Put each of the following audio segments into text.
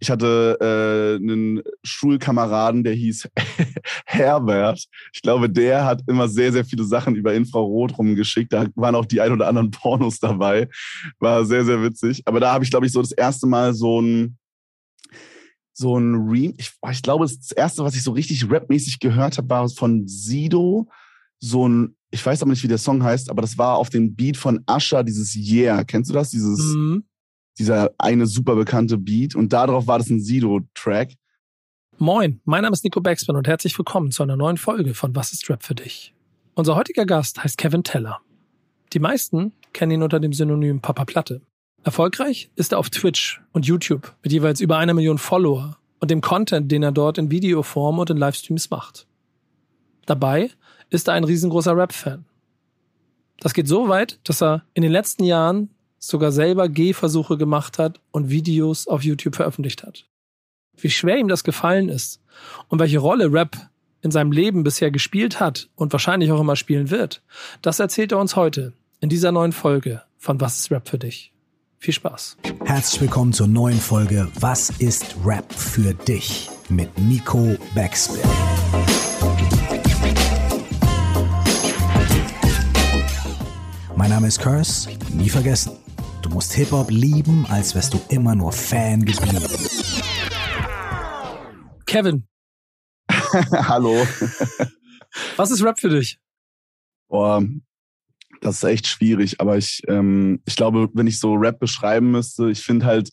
ich hatte äh, einen Schulkameraden, der hieß Herbert. Ich glaube, der hat immer sehr, sehr viele Sachen über Infrarot rumgeschickt. Da waren auch die ein oder anderen Pornos dabei. War sehr, sehr witzig. Aber da habe ich, glaube ich, so das erste Mal so ein so ein Re ich, ich glaube, das erste, was ich so richtig rapmäßig gehört habe, war von Sido. So ein, ich weiß aber nicht, wie der Song heißt, aber das war auf dem Beat von Asha, dieses Yeah. Kennst du das? Dieses, mhm dieser eine super bekannte Beat und darauf war das ein Sido-Track. Moin, mein Name ist Nico Backspin und herzlich willkommen zu einer neuen Folge von Was ist Rap für dich? Unser heutiger Gast heißt Kevin Teller. Die meisten kennen ihn unter dem Synonym Papa Platte. Erfolgreich ist er auf Twitch und YouTube mit jeweils über einer Million Follower und dem Content, den er dort in Videoform und in Livestreams macht. Dabei ist er ein riesengroßer Rap-Fan. Das geht so weit, dass er in den letzten Jahren sogar selber Gehversuche gemacht hat und Videos auf YouTube veröffentlicht hat. Wie schwer ihm das gefallen ist und welche Rolle Rap in seinem Leben bisher gespielt hat und wahrscheinlich auch immer spielen wird, das erzählt er uns heute in dieser neuen Folge von Was ist Rap für dich? Viel Spaß. Herzlich willkommen zur neuen Folge Was ist Rap für dich? mit Nico Backspin. Mein Name ist Curse, nie vergessen. Du musst Hip-Hop lieben, als wärst du immer nur Fan geblieben. Kevin. Hallo. Was ist Rap für dich? Boah, das ist echt schwierig, aber ich, ähm, ich glaube, wenn ich so Rap beschreiben müsste, ich finde halt,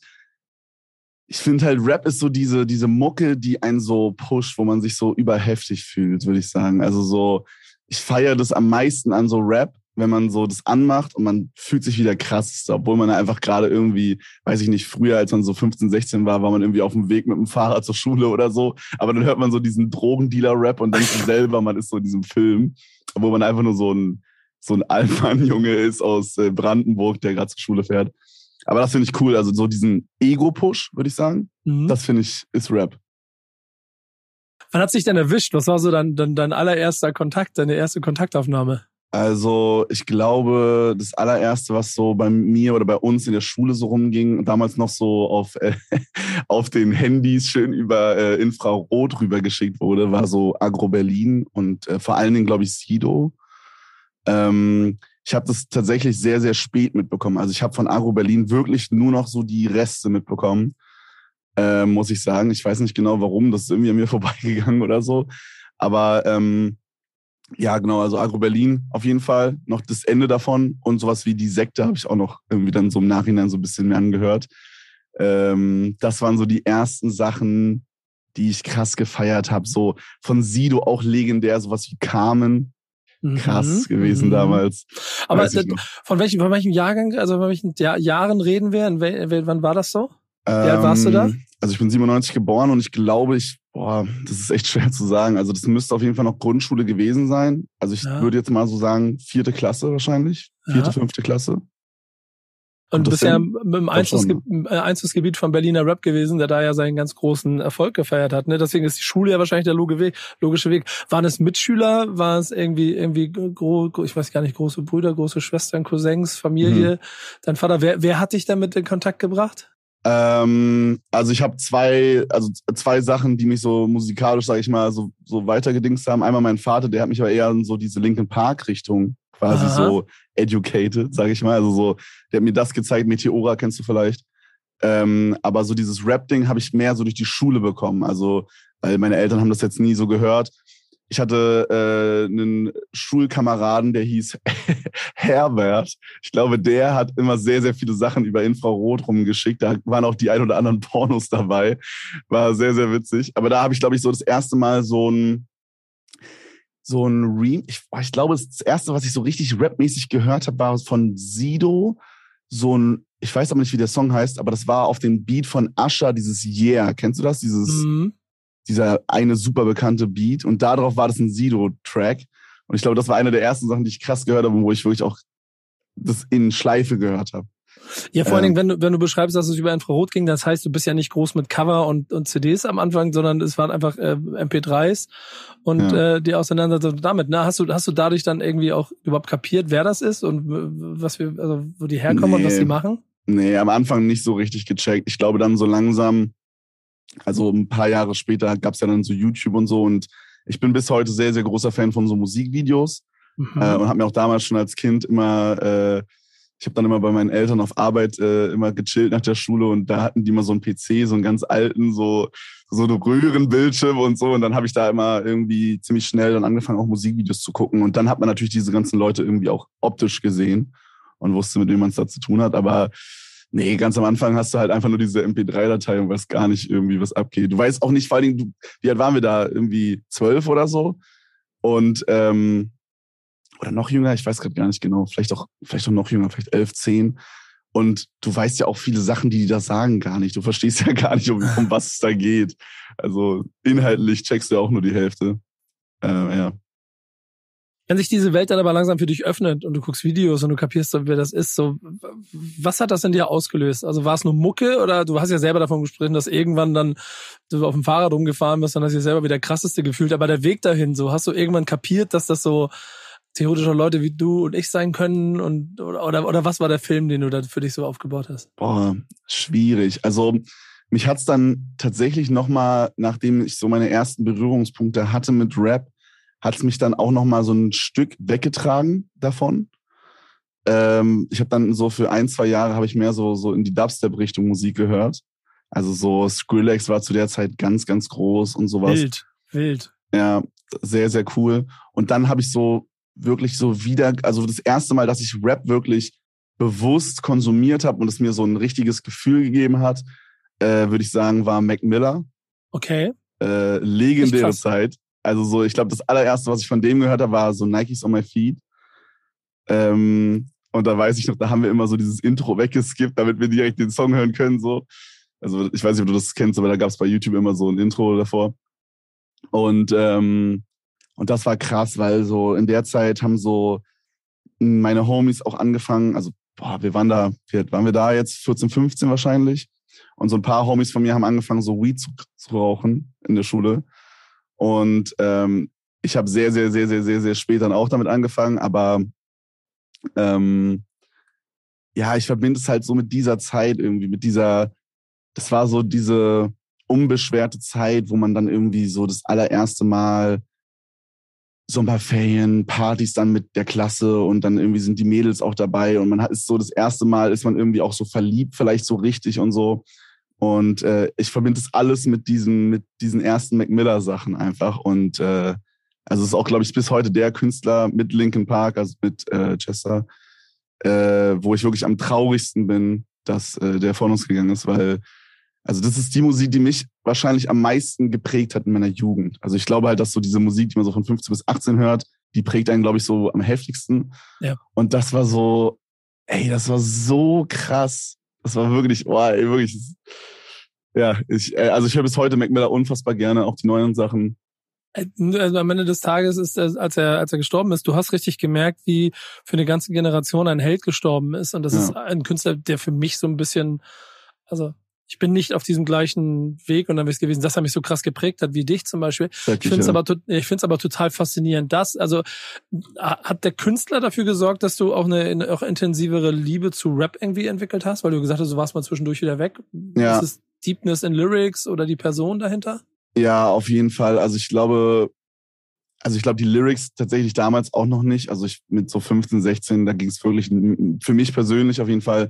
ich finde halt, Rap ist so diese, diese Mucke, die einen so pusht, wo man sich so überheftig fühlt, würde ich sagen. Also so, ich feiere das am meisten an so Rap, wenn man so das anmacht und man fühlt sich wieder krass, obwohl man einfach gerade irgendwie, weiß ich nicht, früher, als man so 15, 16 war, war man irgendwie auf dem Weg mit dem Fahrrad zur Schule oder so. Aber dann hört man so diesen Drogendealer-Rap und denkt selber, man ist so in diesem Film, obwohl man einfach nur so ein, so ein Allmann-Junge ist aus äh, Brandenburg, der gerade zur Schule fährt. Aber das finde ich cool. Also so diesen Ego-Push, würde ich sagen. Mhm. Das finde ich, ist Rap. Wann hat sich denn erwischt? Was war so dein, dein, dein allererster Kontakt, deine erste Kontaktaufnahme? Also ich glaube, das allererste, was so bei mir oder bei uns in der Schule so rumging, damals noch so auf, äh, auf den Handys schön über äh, Infrarot rübergeschickt wurde, war so Agro Berlin und äh, vor allen Dingen, glaube ich, Sido. Ähm, ich habe das tatsächlich sehr, sehr spät mitbekommen. Also ich habe von Agro Berlin wirklich nur noch so die Reste mitbekommen, äh, muss ich sagen. Ich weiß nicht genau warum, das ist irgendwie an mir vorbeigegangen oder so. Aber ähm, ja, genau, also Agro Berlin auf jeden Fall. Noch das Ende davon und sowas wie die Sekte habe ich auch noch irgendwie dann so im Nachhinein so ein bisschen mehr angehört. Ähm, das waren so die ersten Sachen, die ich krass gefeiert habe. So von Sido auch legendär, sowas wie Carmen. Krass mhm. gewesen mhm. damals. Aber von welchem, von welchem Jahrgang, also von welchen Jahr, Jahren reden wir? wann war das so? Wie alt warst du da? Ähm, also ich bin 97 geboren und ich glaube, ich Boah, das ist echt schwer zu sagen. Also das müsste auf jeden Fall noch Grundschule gewesen sein. Also ich ja. würde jetzt mal so sagen, vierte Klasse wahrscheinlich. Vierte, ja. fünfte Klasse. Und du bist ja im Einzugsge Einzugsgebiet von Berliner Rap gewesen, der da ja seinen ganz großen Erfolg gefeiert hat. Ne? Deswegen ist die Schule ja wahrscheinlich der logische Weg. Waren es Mitschüler? War es irgendwie, irgendwie, ich weiß gar nicht, große Brüder, große Schwestern, Cousins, Familie, mhm. dein Vater? Wer, wer hat dich damit in Kontakt gebracht? Ähm, also ich habe zwei, also zwei Sachen, die mich so musikalisch, sage ich mal, so, so weitergedingst haben. Einmal mein Vater, der hat mich aber eher in so diese Linkin Park Richtung quasi Aha. so educated, sage ich mal. Also so, der hat mir das gezeigt. Meteora kennst du vielleicht. Ähm, aber so dieses Rap-Ding habe ich mehr so durch die Schule bekommen. Also weil meine Eltern haben das jetzt nie so gehört ich hatte äh, einen Schulkameraden, der hieß Herbert. Ich glaube, der hat immer sehr, sehr viele Sachen über Infrarot rumgeschickt. Da waren auch die ein oder anderen Pornos dabei. War sehr, sehr witzig. Aber da habe ich, glaube ich, so das erste Mal so ein so ein Re ich, ich glaube, das erste, was ich so richtig rapmäßig gehört habe, war von Sido. So ein, ich weiß aber nicht, wie der Song heißt, aber das war auf dem Beat von Asha, dieses Yeah. Kennst du das? Dieses mhm dieser eine super bekannte Beat und darauf war das ein Sido-Track. Und ich glaube, das war eine der ersten Sachen, die ich krass gehört habe, wo ich wirklich auch das in Schleife gehört habe. Ja, vor allen Dingen, ähm. wenn du, wenn du beschreibst, dass es über Infrarot ging, das heißt, du bist ja nicht groß mit Cover und, und CDs am Anfang, sondern es waren einfach äh, MP3s und ja. äh, die Auseinandersetzung damit. Na, hast du, hast du dadurch dann irgendwie auch überhaupt kapiert, wer das ist und was wir, also wo die herkommen nee. und was sie machen? Nee, am Anfang nicht so richtig gecheckt. Ich glaube dann so langsam, also ein paar Jahre später gab es ja dann so YouTube und so und ich bin bis heute sehr, sehr großer Fan von so Musikvideos mhm. äh, und habe mir auch damals schon als Kind immer, äh, ich habe dann immer bei meinen Eltern auf Arbeit äh, immer gechillt nach der Schule und da hatten die mal so einen PC, so einen ganz alten, so so eine Röhrenbildschirm und so und dann habe ich da immer irgendwie ziemlich schnell dann angefangen auch Musikvideos zu gucken und dann hat man natürlich diese ganzen Leute irgendwie auch optisch gesehen und wusste, mit wem man es da zu tun hat, aber Nee, ganz am Anfang hast du halt einfach nur diese MP3-Datei und weißt gar nicht irgendwie, was abgeht. Du weißt auch nicht, vor allen Dingen, wie alt waren wir da? Irgendwie zwölf oder so? Und, ähm, oder noch jünger, ich weiß gerade gar nicht genau, vielleicht auch, vielleicht auch noch jünger, vielleicht elf, zehn. Und du weißt ja auch viele Sachen, die die da sagen, gar nicht. Du verstehst ja gar nicht, um, um was es da geht. Also inhaltlich checkst du ja auch nur die Hälfte. Äh, ja. Wenn sich diese Welt dann aber langsam für dich öffnet und du guckst Videos und du kapierst, wer das ist, so, was hat das in dir ausgelöst? Also war es nur Mucke oder du hast ja selber davon gesprochen, dass irgendwann dann du auf dem Fahrrad rumgefahren bist und hast dich selber wieder krasseste gefühlt, aber der Weg dahin, so, hast du irgendwann kapiert, dass das so theoretische Leute wie du und ich sein können und, oder, oder, oder was war der Film, den du da für dich so aufgebaut hast? Boah, schwierig. Also, mich hat's dann tatsächlich nochmal, nachdem ich so meine ersten Berührungspunkte hatte mit Rap, hat es mich dann auch noch mal so ein Stück weggetragen davon. Ähm, ich habe dann so für ein, zwei Jahre habe ich mehr so, so in die Dubstep-Richtung Musik gehört. Also so Skrillex war zu der Zeit ganz, ganz groß und sowas. Wild, wild. Ja, sehr, sehr cool. Und dann habe ich so wirklich so wieder, also das erste Mal, dass ich Rap wirklich bewusst konsumiert habe und es mir so ein richtiges Gefühl gegeben hat, äh, würde ich sagen, war Mac Miller. Okay. Äh, legendäre Zeit. Also so, ich glaube, das allererste, was ich von dem gehört habe, war so Nikes on my feet. Ähm, und da weiß ich noch, da haben wir immer so dieses Intro weggeskippt, damit wir direkt den Song hören können. So. Also ich weiß nicht, ob du das kennst, aber da gab es bei YouTube immer so ein Intro davor. Und, ähm, und das war krass, weil so in der Zeit haben so meine Homies auch angefangen, also boah, wir waren da, alt waren wir da jetzt? 14, 15 wahrscheinlich. Und so ein paar Homies von mir haben angefangen, so Weed zu, zu rauchen in der Schule. Und ähm, ich habe sehr, sehr, sehr, sehr, sehr, sehr spät dann auch damit angefangen, aber ähm, ja, ich verbinde es halt so mit dieser Zeit irgendwie, mit dieser, das war so diese unbeschwerte Zeit, wo man dann irgendwie so das allererste Mal Sommerferien, Partys dann mit der Klasse und dann irgendwie sind die Mädels auch dabei und man hat ist so das erste Mal ist man irgendwie auch so verliebt, vielleicht so richtig und so. Und äh, ich verbinde das alles mit diesen, mit diesen ersten Mac Miller-Sachen einfach. Und äh, also es ist auch, glaube ich, bis heute der Künstler mit Linkin Park, also mit äh, Chester, äh, wo ich wirklich am traurigsten bin, dass äh, der von uns gegangen ist, weil also das ist die Musik, die mich wahrscheinlich am meisten geprägt hat in meiner Jugend. Also ich glaube halt, dass so diese Musik, die man so von 15 bis 18 hört, die prägt einen, glaube ich, so am heftigsten. Ja. Und das war so, ey, das war so krass. Das war wirklich, boah, ey, wirklich. Ja, ich, äh, also ich höre bis heute Mac Miller unfassbar gerne, auch die neuen Sachen. Also am Ende des Tages ist, als er, als er gestorben ist, du hast richtig gemerkt, wie für eine ganze Generation ein Held gestorben ist. Und das ja. ist ein Künstler, der für mich so ein bisschen, also ich bin nicht auf diesem gleichen Weg unterwegs gewesen, dass er mich so krass geprägt hat wie dich zum Beispiel. Wirklich, ich finde es ja. aber, ich finde es aber total faszinierend. Das, also hat der Künstler dafür gesorgt, dass du auch eine auch intensivere Liebe zu Rap irgendwie entwickelt hast, weil du gesagt hast, du warst mal zwischendurch wieder weg. Ja. Ist es Deepness in Lyrics oder die Person dahinter? Ja, auf jeden Fall. Also ich glaube, also ich glaube, die Lyrics tatsächlich damals auch noch nicht. Also ich mit so 15, 16, da ging es wirklich für mich persönlich auf jeden Fall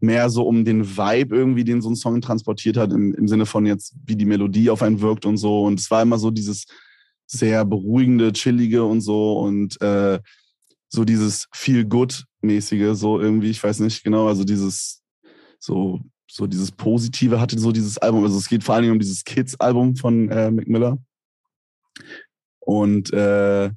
mehr so um den Vibe irgendwie, den so ein Song transportiert hat, im, im Sinne von jetzt, wie die Melodie auf einen wirkt und so. Und es war immer so dieses sehr beruhigende, chillige und so und äh, so dieses feel good mäßige, so irgendwie, ich weiß nicht genau, also dieses so so dieses Positive hatte so dieses Album. Also es geht vor allen Dingen um dieses Kids-Album von äh, Mac Miller. Und äh,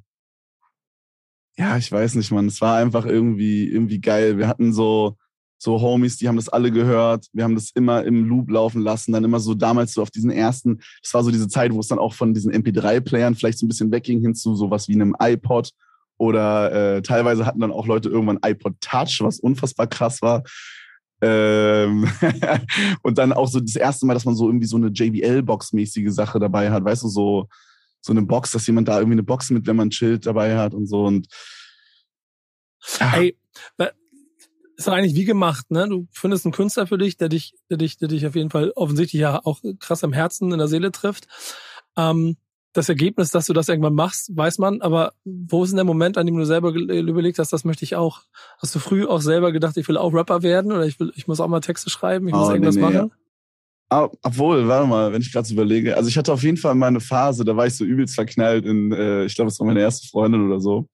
ja, ich weiß nicht, man. Es war einfach irgendwie irgendwie geil. Wir hatten so so Homies, die haben das alle gehört. Wir haben das immer im Loop laufen lassen. Dann immer so damals so auf diesen ersten, das war so diese Zeit, wo es dann auch von diesen MP3-Playern vielleicht so ein bisschen wegging hin zu sowas wie einem iPod. Oder äh, teilweise hatten dann auch Leute irgendwann iPod Touch, was unfassbar krass war. Ähm und dann auch so das erste Mal, dass man so irgendwie so eine JBL-Box-mäßige Sache dabei hat, weißt du, so, so eine Box, dass jemand da irgendwie eine Box mit, wenn man chillt, dabei hat und so. Und ja. Ey, ist doch eigentlich wie gemacht, ne? Du findest einen Künstler für dich, der dich, der dich, der dich auf jeden Fall offensichtlich ja auch krass am Herzen, in der Seele trifft. Ähm, das Ergebnis, dass du das irgendwann machst, weiß man, aber wo ist denn der Moment, an dem du selber überlegt hast, das möchte ich auch? Hast du früh auch selber gedacht, ich will auch Rapper werden oder ich will, ich muss auch mal Texte schreiben, ich muss oh, irgendwas nee, nee, machen? Ja. Ah, obwohl, warte mal, wenn ich gerade so überlege. Also ich hatte auf jeden Fall meine Phase, da war ich so übelst verknallt in, äh, ich glaube, es war meine erste Freundin oder so.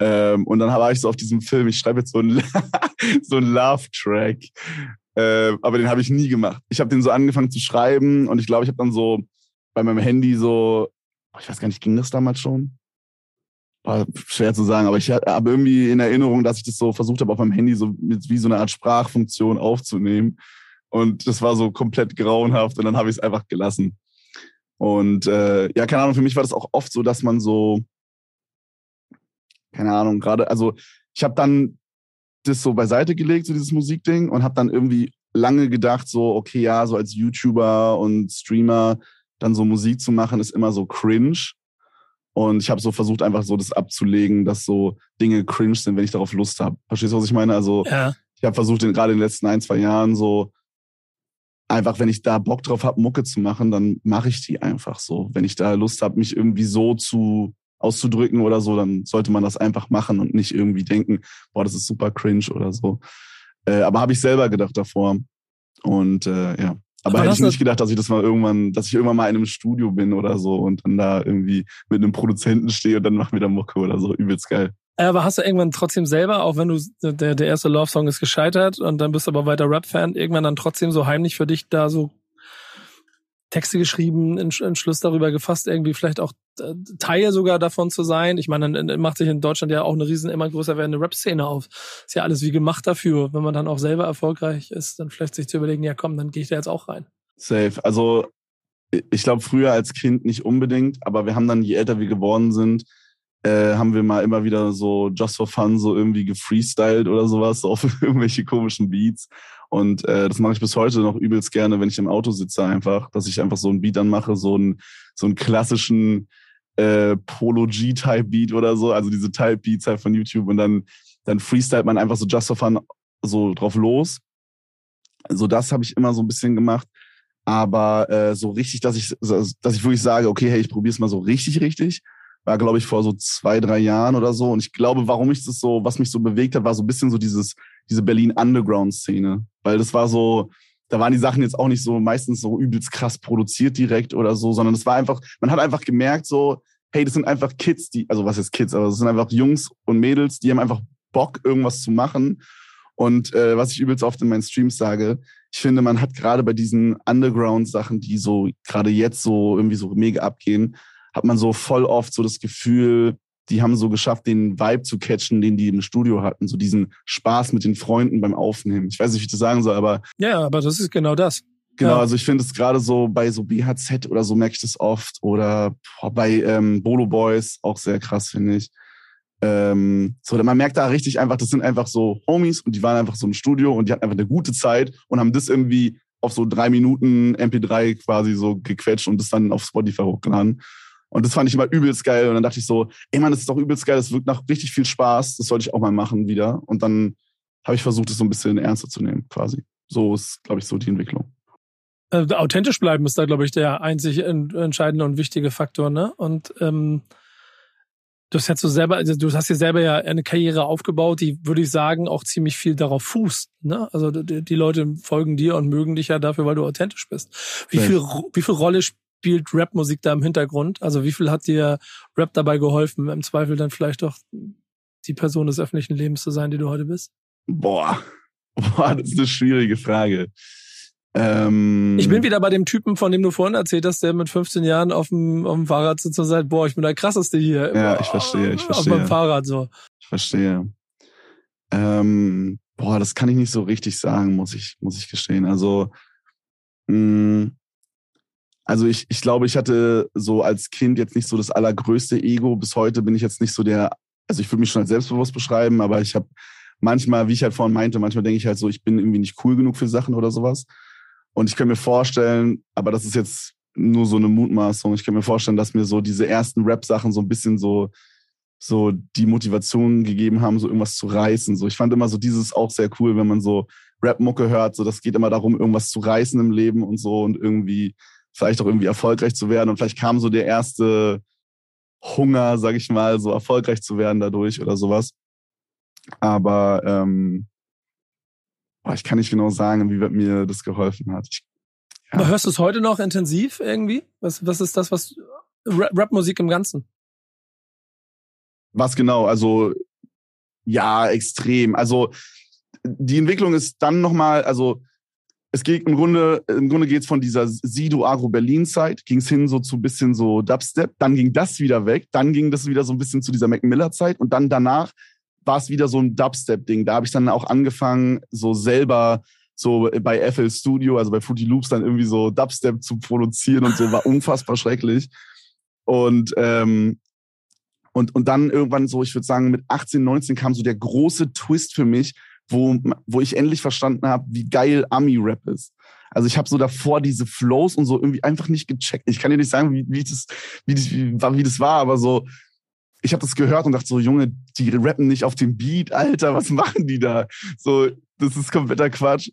Ähm, und dann war ich so auf diesem Film, ich schreibe jetzt so einen, so einen Love-Track. Äh, aber den habe ich nie gemacht. Ich habe den so angefangen zu schreiben und ich glaube, ich habe dann so bei meinem Handy so, ich weiß gar nicht, ging das damals schon? War schwer zu sagen, aber ich habe irgendwie in Erinnerung, dass ich das so versucht habe, auf meinem Handy so mit, wie so eine Art Sprachfunktion aufzunehmen. Und das war so komplett grauenhaft und dann habe ich es einfach gelassen. Und äh, ja, keine Ahnung, für mich war das auch oft so, dass man so, keine Ahnung, gerade, also ich habe dann das so beiseite gelegt, so dieses Musikding, und habe dann irgendwie lange gedacht, so, okay, ja, so als YouTuber und Streamer dann so Musik zu machen, ist immer so cringe. Und ich habe so versucht, einfach so das abzulegen, dass so Dinge cringe sind, wenn ich darauf Lust habe. Verstehst du, was ich meine? Also ja. ich habe versucht, gerade in den letzten ein, zwei Jahren so einfach, wenn ich da Bock drauf habe, Mucke zu machen, dann mache ich die einfach so. Wenn ich da Lust habe, mich irgendwie so zu auszudrücken oder so, dann sollte man das einfach machen und nicht irgendwie denken, boah, das ist super cringe oder so. Äh, aber habe ich selber gedacht davor. Und äh, ja. Aber, aber hätte ich nicht gedacht, dass ich das mal irgendwann, dass ich irgendwann mal in einem Studio bin oder so und dann da irgendwie mit einem Produzenten stehe und dann machen wir da Mucke oder so. Übelst geil. Aber hast du irgendwann trotzdem selber, auch wenn du der, der erste Love-Song ist gescheitert und dann bist du aber weiter Rap-Fan, irgendwann dann trotzdem so heimlich für dich da so Texte geschrieben, Entschluss darüber gefasst, irgendwie vielleicht auch äh, Teil sogar davon zu sein. Ich meine, dann macht sich in Deutschland ja auch eine riesen, immer größer werdende Rap-Szene auf. Ist ja alles wie gemacht dafür. Wenn man dann auch selber erfolgreich ist, dann vielleicht sich zu überlegen, ja komm, dann gehe ich da jetzt auch rein. Safe. Also ich glaube früher als Kind nicht unbedingt, aber wir haben dann, je älter wir geworden sind, äh, haben wir mal immer wieder so just for fun so irgendwie gefreestylt oder sowas so auf irgendwelche komischen Beats. Und äh, das mache ich bis heute noch übelst gerne, wenn ich im Auto sitze einfach, dass ich einfach so ein Beat anmache, so einen so einen klassischen äh, Polo G-Type Beat oder so, also diese Type Beats halt von YouTube und dann dann freestylt man einfach so just for fun so drauf los. So das habe ich immer so ein bisschen gemacht. Aber äh, so richtig, dass ich, dass ich wirklich sage, okay, hey, ich probiere es mal so richtig, richtig, war, glaube ich, vor so zwei, drei Jahren oder so. Und ich glaube, warum ich das so, was mich so bewegt hat, war so ein bisschen so dieses, diese Berlin Underground-Szene. Weil das war so, da waren die Sachen jetzt auch nicht so meistens so übelst krass produziert direkt oder so, sondern es war einfach, man hat einfach gemerkt so, hey, das sind einfach Kids, die, also was ist Kids, aber das sind einfach Jungs und Mädels, die haben einfach Bock, irgendwas zu machen. Und äh, was ich übelst oft in meinen Streams sage, ich finde, man hat gerade bei diesen Underground-Sachen, die so gerade jetzt so irgendwie so mega abgehen, hat man so voll oft so das Gefühl, die haben so geschafft, den Vibe zu catchen, den die im Studio hatten, so diesen Spaß mit den Freunden beim Aufnehmen. Ich weiß nicht, wie ich das sagen soll, aber. Ja, aber das ist genau das. Genau, ja. also ich finde es gerade so bei so BHZ oder so merke ich das oft oder boah, bei ähm, Bolo Boys auch sehr krass, finde ich. Ähm, so, man merkt da richtig einfach, das sind einfach so Homies und die waren einfach so im Studio und die hatten einfach eine gute Zeit und haben das irgendwie auf so drei Minuten MP3 quasi so gequetscht und das dann auf Spotify hochgeladen. Und das fand ich immer übelst geil. Und dann dachte ich so, ey Mann, das ist doch übelst geil, das wirkt nach richtig viel Spaß, das sollte ich auch mal machen wieder. Und dann habe ich versucht, das so ein bisschen ernster zu nehmen, quasi. So ist, glaube ich, so die Entwicklung. Äh, authentisch bleiben ist da, glaube ich, der einzig entscheidende und wichtige Faktor, ne? Und ähm, du hast jetzt so selber, also du hast ja selber ja eine Karriere aufgebaut, die, würde ich sagen, auch ziemlich viel darauf fußt. Ne? Also die, die Leute folgen dir und mögen dich ja dafür, weil du authentisch bist. Wie viel, wie viel Rolle spielt Rapmusik da im Hintergrund? Also wie viel hat dir Rap dabei geholfen, im Zweifel dann vielleicht doch die Person des öffentlichen Lebens zu sein, die du heute bist? Boah, Boah das ist eine schwierige Frage. Ähm, ich bin wieder bei dem Typen, von dem du vorhin erzählt hast, der mit 15 Jahren auf dem, auf dem Fahrrad sitzt und sagt, boah, ich bin der krasseste hier. Ja, ich verstehe, ich verstehe. Auf meinem Fahrrad so. Ich verstehe. Ähm, boah, das kann ich nicht so richtig sagen, muss ich, muss ich gestehen. Also, mh, mm, also ich, ich glaube, ich hatte so als Kind jetzt nicht so das allergrößte Ego. Bis heute bin ich jetzt nicht so der, also ich würde mich schon als selbstbewusst beschreiben, aber ich habe manchmal, wie ich halt vorhin meinte, manchmal denke ich halt so, ich bin irgendwie nicht cool genug für Sachen oder sowas. Und ich kann mir vorstellen, aber das ist jetzt nur so eine Mutmaßung, ich kann mir vorstellen, dass mir so diese ersten Rap-Sachen so ein bisschen so so die Motivation gegeben haben, so irgendwas zu reißen. So, ich fand immer so dieses auch sehr cool, wenn man so Rap-Mucke hört. So, das geht immer darum, irgendwas zu reißen im Leben und so und irgendwie vielleicht auch irgendwie erfolgreich zu werden. Und vielleicht kam so der erste Hunger, sag ich mal, so erfolgreich zu werden dadurch oder sowas. Aber ähm, boah, ich kann nicht genau sagen, wie mir das geholfen hat. Ich, ja. Aber hörst du es heute noch intensiv irgendwie? Was, was ist das, was Rap-Musik im Ganzen? Was genau? Also ja, extrem. Also die Entwicklung ist dann nochmal, also es geht im Grunde, im Grunde geht es von dieser Sido Agro Berlin Zeit, ging es hin so zu bisschen so Dubstep, dann ging das wieder weg, dann ging das wieder so ein bisschen zu dieser Mac Miller Zeit und dann danach war es wieder so ein Dubstep-Ding. Da habe ich dann auch angefangen, so selber so bei FL Studio, also bei Fruity Loops, dann irgendwie so Dubstep zu produzieren und so, war unfassbar schrecklich. Und, ähm, und, und dann irgendwann so, ich würde sagen, mit 18, 19 kam so der große Twist für mich, wo, wo ich endlich verstanden habe, wie geil Ami-Rap ist. Also ich habe so davor diese Flows und so irgendwie einfach nicht gecheckt. Ich kann dir nicht sagen, wie, wie, das, wie, das, wie, wie das war, aber so, ich habe das gehört und dachte so, Junge, die rappen nicht auf dem Beat, Alter, was machen die da? So, das ist kompletter Quatsch.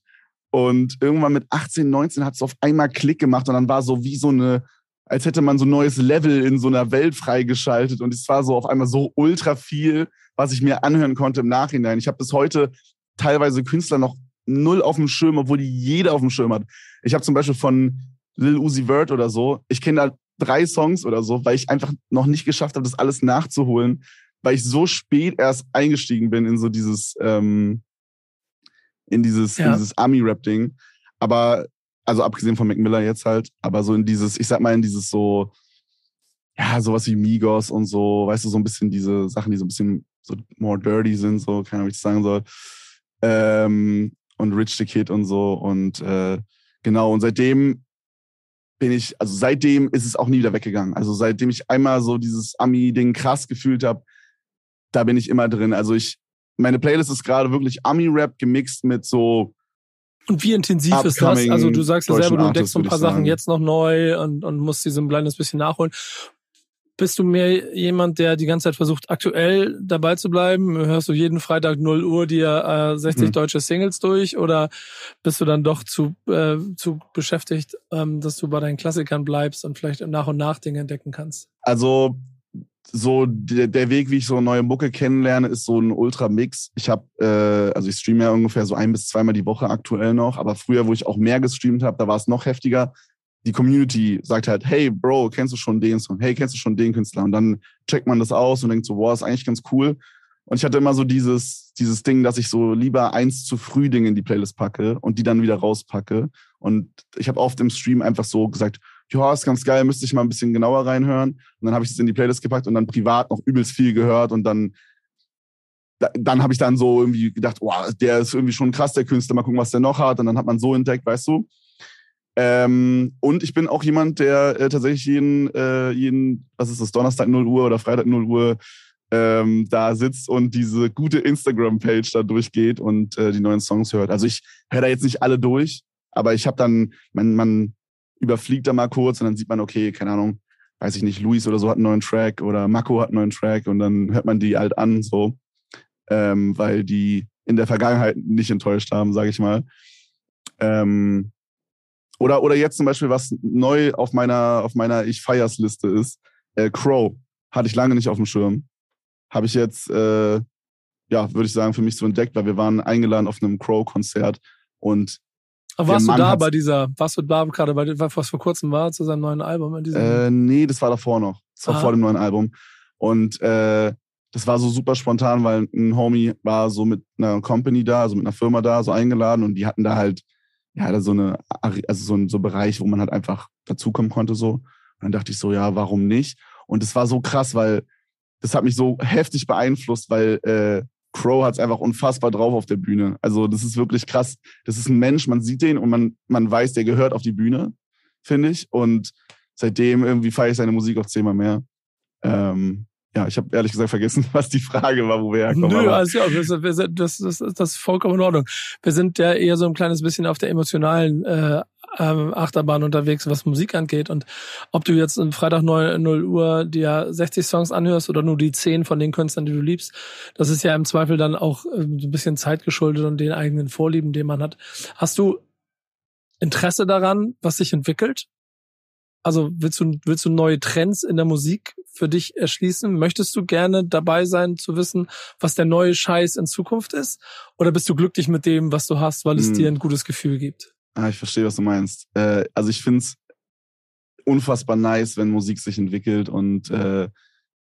Und irgendwann mit 18, 19 hat es auf einmal Klick gemacht und dann war so wie so eine, als hätte man so ein neues Level in so einer Welt freigeschaltet und es war so auf einmal so ultra viel, was ich mir anhören konnte im Nachhinein. Ich habe bis heute teilweise Künstler noch null auf dem Schirm, obwohl die jeder auf dem Schirm hat. Ich habe zum Beispiel von Lil Uzi Vert oder so, ich kenne da drei Songs oder so, weil ich einfach noch nicht geschafft habe, das alles nachzuholen, weil ich so spät erst eingestiegen bin in so dieses, ähm, in dieses, ja. dieses Army-Rap-Ding. Aber, also abgesehen von Mac Miller jetzt halt, aber so in dieses, ich sag mal, in dieses so, ja, sowas wie Migos und so, weißt du, so ein bisschen diese Sachen, die so ein bisschen so more dirty sind, so, keine Ahnung, wie ich das sagen soll. Ähm, und Rich the Kid und so. Und äh, genau, und seitdem bin ich, also seitdem ist es auch nie wieder weggegangen. Also seitdem ich einmal so dieses Ami-Ding krass gefühlt habe, da bin ich immer drin. Also ich, meine Playlist ist gerade wirklich Ami-Rap gemixt mit so. Und wie intensiv ist das? Also du sagst ja selber, du entdeckst so ein paar Sachen jetzt noch neu und, und musst diese ein kleines bisschen nachholen. Bist du mehr jemand, der die ganze Zeit versucht, aktuell dabei zu bleiben? Hörst du jeden Freitag 0 Uhr dir äh, 60 hm. deutsche Singles durch oder bist du dann doch zu, äh, zu beschäftigt, ähm, dass du bei deinen Klassikern bleibst und vielleicht nach und nach Dinge entdecken kannst? Also so der, der Weg, wie ich so neue Mucke kennenlerne, ist so ein Ultra-Mix. Ich habe, äh, also ich streame ja ungefähr so ein bis zweimal die Woche aktuell noch, aber früher, wo ich auch mehr gestreamt habe, da war es noch heftiger die Community sagt halt, hey Bro, kennst du schon den Song? Hey, kennst du schon den Künstler? Und dann checkt man das aus und denkt so, wow, ist eigentlich ganz cool. Und ich hatte immer so dieses, dieses Ding, dass ich so lieber eins zu früh Dinge in die Playlist packe und die dann wieder rauspacke. Und ich habe oft im Stream einfach so gesagt, ja, ist ganz geil, müsste ich mal ein bisschen genauer reinhören. Und dann habe ich es in die Playlist gepackt und dann privat noch übelst viel gehört und dann dann habe ich dann so irgendwie gedacht, wow, der ist irgendwie schon krass, der Künstler, mal gucken, was der noch hat. Und dann hat man so entdeckt, weißt du. Ähm, und ich bin auch jemand, der äh, tatsächlich jeden, äh, jeden, was ist das, Donnerstag 0 Uhr oder Freitag 0 Uhr ähm, da sitzt und diese gute Instagram-Page da durchgeht und äh, die neuen Songs hört. Also ich höre da jetzt nicht alle durch, aber ich habe dann, man, man überfliegt da mal kurz und dann sieht man, okay, keine Ahnung, weiß ich nicht, Luis oder so hat einen neuen Track oder Mako hat einen neuen Track und dann hört man die halt an, so, ähm, weil die in der Vergangenheit nicht enttäuscht haben, sage ich mal. Ähm, oder, oder jetzt zum Beispiel, was neu auf meiner, auf meiner Ich feiers Liste ist. Äh, Crow. Hatte ich lange nicht auf dem Schirm. Habe ich jetzt, äh, ja, würde ich sagen, für mich so entdeckt, weil wir waren eingeladen auf einem Crow-Konzert und aber warst du da bei dieser, warst du da gerade bei was vor kurzem war, zu seinem neuen Album? In diesem äh, nee, das war davor noch. Das war Aha. vor dem neuen Album. Und äh, das war so super spontan, weil ein Homie war so mit einer Company da, also mit einer Firma da, so eingeladen und die hatten da halt ja, da so eine, also so ein so Bereich, wo man halt einfach dazukommen konnte so. Und dann dachte ich so, ja, warum nicht? Und es war so krass, weil das hat mich so heftig beeinflusst, weil äh, Crow hat es einfach unfassbar drauf auf der Bühne. Also das ist wirklich krass. Das ist ein Mensch, man sieht den und man, man weiß, der gehört auf die Bühne, finde ich. Und seitdem irgendwie feiere ich seine Musik auch zehnmal mehr. Ähm, ja, ich habe ehrlich gesagt vergessen, was die Frage war, wo wir herkommen. Nö, also ja, wir sind, das, das, das ist vollkommen in Ordnung. Wir sind ja eher so ein kleines bisschen auf der emotionalen äh, ähm, Achterbahn unterwegs, was Musik angeht. Und ob du jetzt am Freitag 0, 0 Uhr dir 60 Songs anhörst oder nur die 10 von den Künstlern, die du liebst, das ist ja im Zweifel dann auch äh, so ein bisschen Zeit geschuldet und den eigenen Vorlieben, den man hat. Hast du Interesse daran, was sich entwickelt? Also willst du, willst du neue Trends in der Musik für dich erschließen? Möchtest du gerne dabei sein, zu wissen, was der neue Scheiß in Zukunft ist? Oder bist du glücklich mit dem, was du hast, weil es hm. dir ein gutes Gefühl gibt? Ah, ich verstehe, was du meinst. Äh, also ich finde es unfassbar nice, wenn Musik sich entwickelt und äh,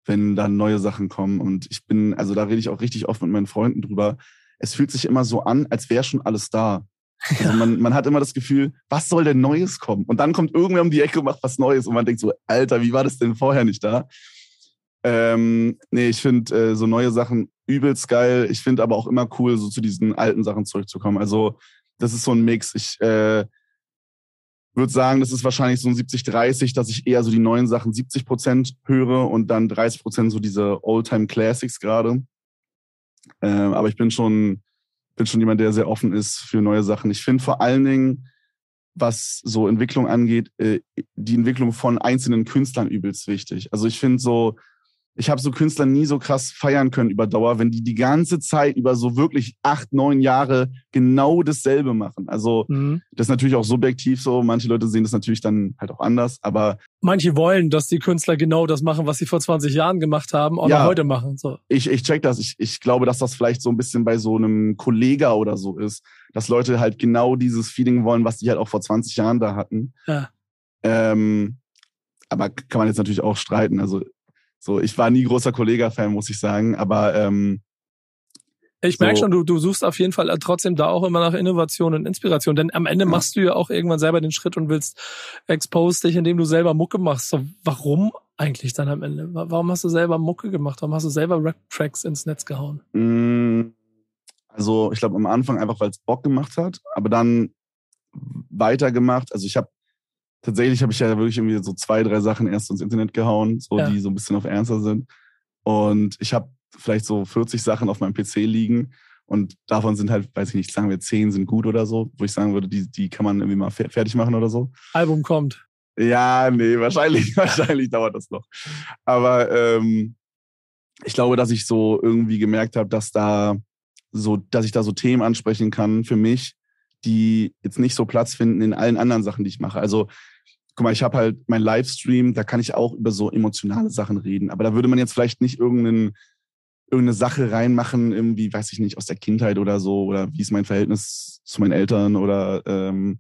wenn dann neue Sachen kommen. Und ich bin, also da rede ich auch richtig oft mit meinen Freunden drüber. Es fühlt sich immer so an, als wäre schon alles da. Also man, man hat immer das Gefühl, was soll denn Neues kommen? Und dann kommt irgendwer um die Ecke und macht was Neues und man denkt so, Alter, wie war das denn vorher nicht da? Ähm, nee, ich finde äh, so neue Sachen übelst geil. Ich finde aber auch immer cool, so zu diesen alten Sachen zurückzukommen. Also das ist so ein Mix. Ich äh, würde sagen, das ist wahrscheinlich so ein 70-30, dass ich eher so die neuen Sachen 70 Prozent höre und dann 30 Prozent so diese Oldtime Classics gerade. Ähm, aber ich bin schon bin schon jemand, der sehr offen ist für neue Sachen. Ich finde vor allen Dingen, was so Entwicklung angeht, äh, die Entwicklung von einzelnen Künstlern übelst wichtig. Also ich finde so, ich habe so Künstler nie so krass feiern können über Dauer, wenn die die ganze Zeit über so wirklich acht, neun Jahre genau dasselbe machen. Also mhm. das ist natürlich auch subjektiv so. Manche Leute sehen das natürlich dann halt auch anders, aber manche wollen, dass die Künstler genau das machen, was sie vor 20 Jahren gemacht haben, auch ja, heute machen. So. Ich, ich check das. Ich, ich glaube, dass das vielleicht so ein bisschen bei so einem Kollega oder so ist, dass Leute halt genau dieses Feeling wollen, was die halt auch vor 20 Jahren da hatten. Ja. Ähm, aber kann man jetzt natürlich auch streiten. Also so, ich war nie großer Kollega-Fan, muss ich sagen, aber ähm, ich merke so. schon, du, du suchst auf jeden Fall trotzdem da auch immer nach Innovation und Inspiration, denn am Ende machst du ja auch irgendwann selber den Schritt und willst expose dich, indem du selber Mucke machst. So, warum eigentlich dann am Ende? Warum hast du selber Mucke gemacht? Warum hast du selber Rap-Tracks ins Netz gehauen? Mm, also ich glaube am Anfang einfach, weil es Bock gemacht hat, aber dann weitergemacht. Also ich habe tatsächlich habe ich ja wirklich irgendwie so zwei, drei Sachen erst ins Internet gehauen, so ja. die so ein bisschen auf Ernster sind. Und ich habe vielleicht so 40 Sachen auf meinem PC liegen. Und davon sind halt, weiß ich nicht, sagen wir zehn sind gut oder so, wo ich sagen würde, die, die kann man irgendwie mal fertig machen oder so. Album kommt. Ja, nee, wahrscheinlich, wahrscheinlich dauert das noch. Aber ähm, ich glaube, dass ich so irgendwie gemerkt habe, dass da so, dass ich da so Themen ansprechen kann für mich, die jetzt nicht so Platz finden in allen anderen Sachen, die ich mache. Also guck mal, ich habe halt mein Livestream, da kann ich auch über so emotionale Sachen reden. Aber da würde man jetzt vielleicht nicht irgendeinen, irgendeine Sache reinmachen, irgendwie, weiß ich nicht, aus der Kindheit oder so, oder wie ist mein Verhältnis zu meinen Eltern oder ähm,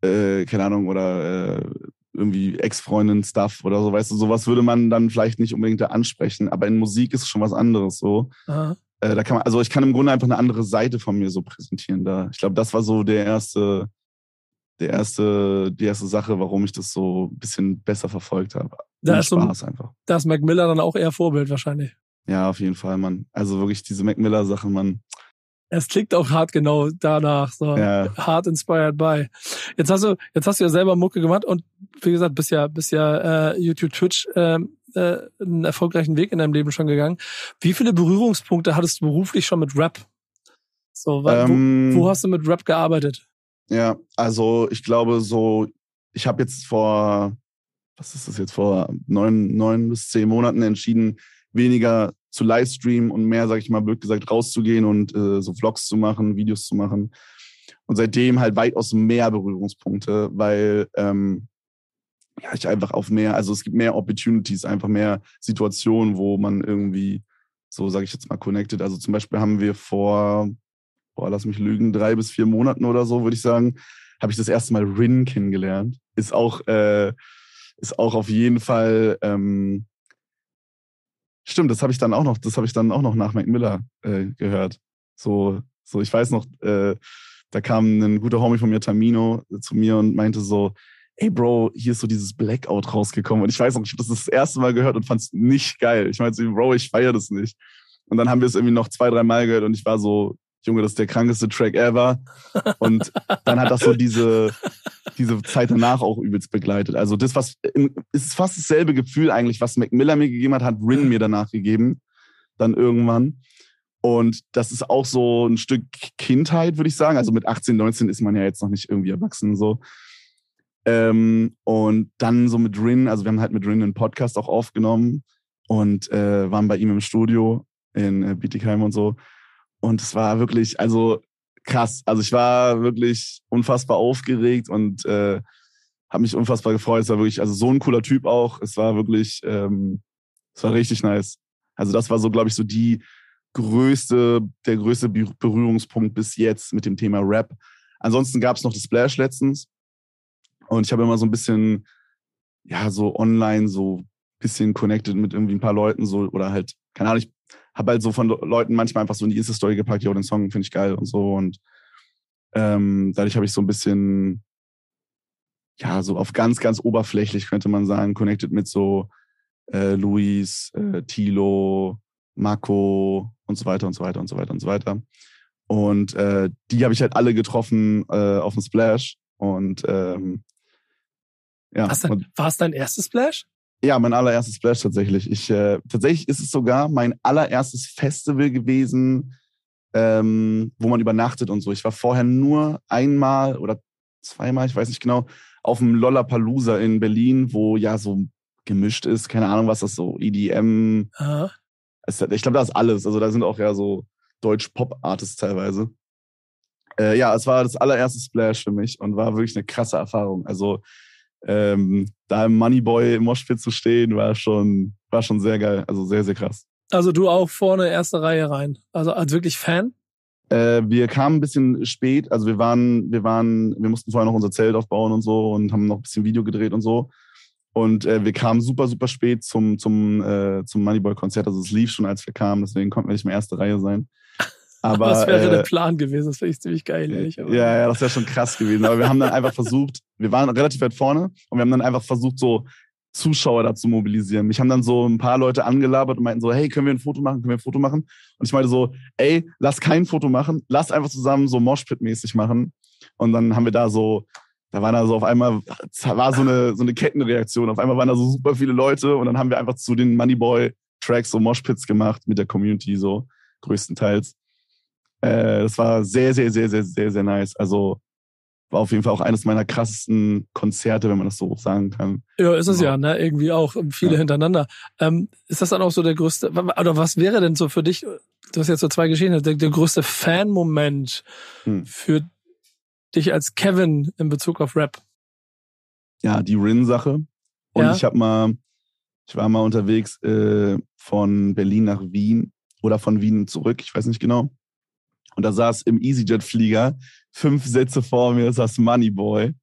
äh, keine Ahnung, oder äh, irgendwie Ex-Freundin-Stuff oder so, weißt du, sowas würde man dann vielleicht nicht unbedingt da ansprechen, aber in Musik ist schon was anderes so. Aha. Äh, da kann man, also ich kann im Grunde einfach eine andere Seite von mir so präsentieren da. Ich glaube, das war so der erste, der erste, die erste Sache, warum ich das so ein bisschen besser verfolgt habe. Da ist Spaß so, einfach. Da ist Mac Miller dann auch eher Vorbild wahrscheinlich. Ja, auf jeden Fall, Mann. Also wirklich diese Mac Miller Sachen, Mann. Es klingt auch hart genau danach, so ja. hart inspired by. Jetzt hast du, jetzt hast du ja selber Mucke gemacht und wie gesagt, bist ja, bist ja äh, YouTube, Twitch äh, äh, einen erfolgreichen Weg in deinem Leben schon gegangen. Wie viele Berührungspunkte hattest du beruflich schon mit Rap? So, ähm, wo, wo hast du mit Rap gearbeitet? Ja, also ich glaube so, ich habe jetzt vor, was ist das jetzt, vor neun, neun bis zehn Monaten entschieden, weniger zu Livestreamen und mehr, sag ich mal, blöd gesagt, rauszugehen und äh, so Vlogs zu machen, Videos zu machen. Und seitdem halt weitaus mehr Berührungspunkte, weil ähm, ja, ich einfach auf mehr, also es gibt mehr Opportunities, einfach mehr Situationen, wo man irgendwie, so sage ich jetzt mal, connected. Also zum Beispiel haben wir vor, boah, lass mich lügen, drei bis vier Monaten oder so, würde ich sagen, habe ich das erste Mal Rin kennengelernt. Ist auch, äh, ist auch auf jeden Fall, ähm, stimmt, das habe ich dann auch noch, das habe ich dann auch noch nach Mac Miller äh, gehört. So, so, ich weiß noch, äh, da kam ein guter Homie von mir, Tamino, zu mir und meinte so, ey Bro, hier ist so dieses Blackout rausgekommen. Und ich weiß noch, ich habe das das erste Mal gehört und fand es nicht geil. Ich meinte, Bro, ich feiere das nicht. Und dann haben wir es irgendwie noch zwei, drei Mal gehört und ich war so, Junge, das ist der krankeste Track ever. Und dann hat das so diese, diese Zeit danach auch übelst begleitet. Also das, was, ist fast dasselbe Gefühl eigentlich, was Mac Miller mir gegeben hat, hat Rin mir danach gegeben. Dann irgendwann. Und das ist auch so ein Stück Kindheit, würde ich sagen. Also mit 18, 19 ist man ja jetzt noch nicht irgendwie erwachsen so. Ähm, und dann so mit Rin, also wir haben halt mit Rin einen Podcast auch aufgenommen und äh, waren bei ihm im Studio in äh, Bietigheim und so. Und es war wirklich, also krass. Also ich war wirklich unfassbar aufgeregt und äh, habe mich unfassbar gefreut. Es war wirklich, also so ein cooler Typ auch. Es war wirklich, ähm, es war richtig nice. Also das war so, glaube ich, so die größte, der größte Berührungspunkt bis jetzt mit dem Thema Rap. Ansonsten gab es noch das Splash letztens. Und ich habe immer so ein bisschen, ja, so online so ein bisschen connected mit irgendwie ein paar Leuten so oder halt, keine Ahnung, ich habe halt so von Leuten manchmal einfach so in die Insta-Story gepackt, ja, den Song finde ich geil und so. Und ähm, dadurch habe ich so ein bisschen, ja, so auf ganz, ganz oberflächlich könnte man sagen, connected mit so äh, Luis, äh, Tilo, Marco und so weiter und so weiter und so weiter und so weiter. Und äh, die habe ich halt alle getroffen äh, auf dem Splash. Und ähm, ja. War es dein erstes Splash? Ja, mein allererstes Splash tatsächlich. Ich, äh, tatsächlich ist es sogar mein allererstes Festival gewesen, ähm, wo man übernachtet und so. Ich war vorher nur einmal oder zweimal, ich weiß nicht genau, auf dem Lollapalooza in Berlin, wo ja so gemischt ist, keine Ahnung, was das so, EDM. Aha. Ich glaube, da ist alles. Also da sind auch ja so Deutsch-Pop-Artists teilweise. Äh, ja, es war das allererste Splash für mich und war wirklich eine krasse Erfahrung. Also ähm, da im Moneyboy im Moshpit zu stehen, war schon, war schon sehr geil. Also sehr, sehr krass. Also du auch vorne erste Reihe rein. Also als wirklich Fan? Äh, wir kamen ein bisschen spät. Also wir waren, wir waren, wir mussten vorher noch unser Zelt aufbauen und so und haben noch ein bisschen Video gedreht und so. Und äh, wir kamen super, super spät zum, zum, äh, zum Moneyboy-Konzert. Also es lief schon, als wir kamen, deswegen konnten wir nicht mehr erste Reihe sein. Aber, das wäre äh, der Plan gewesen, das wäre ich ziemlich geil, ehrlich. Ja, ja, das wäre schon krass gewesen. Aber wir haben dann einfach versucht, wir waren relativ weit vorne und wir haben dann einfach versucht, so Zuschauer da zu mobilisieren. Mich haben dann so ein paar Leute angelabert und meinten so, hey, können wir ein Foto machen, können wir ein Foto machen? Und ich meinte so, ey, lass kein Foto machen, lass einfach zusammen so Moshpit-mäßig machen. Und dann haben wir da so, da waren da so auf einmal, war so eine, so eine Kettenreaktion. Auf einmal waren da so super viele Leute und dann haben wir einfach zu den Moneyboy-Tracks so Moshpits gemacht mit der Community so, größtenteils. Äh, das war sehr, sehr, sehr, sehr, sehr, sehr nice. Also war auf jeden Fall auch eines meiner krassesten Konzerte, wenn man das so sagen kann. Ja, ist es ja, ja ne? Irgendwie auch viele ja. hintereinander. Ähm, ist das dann auch so der größte, oder was wäre denn so für dich, du hast jetzt so zwei Geschichten, der, der größte Fan-Moment hm. für dich als Kevin in Bezug auf Rap? Ja, die Rin-Sache. Und ja? ich habe mal, ich war mal unterwegs äh, von Berlin nach Wien oder von Wien zurück, ich weiß nicht genau. Und da saß im EasyJet-Flieger fünf Sätze vor mir, saß Moneyboy.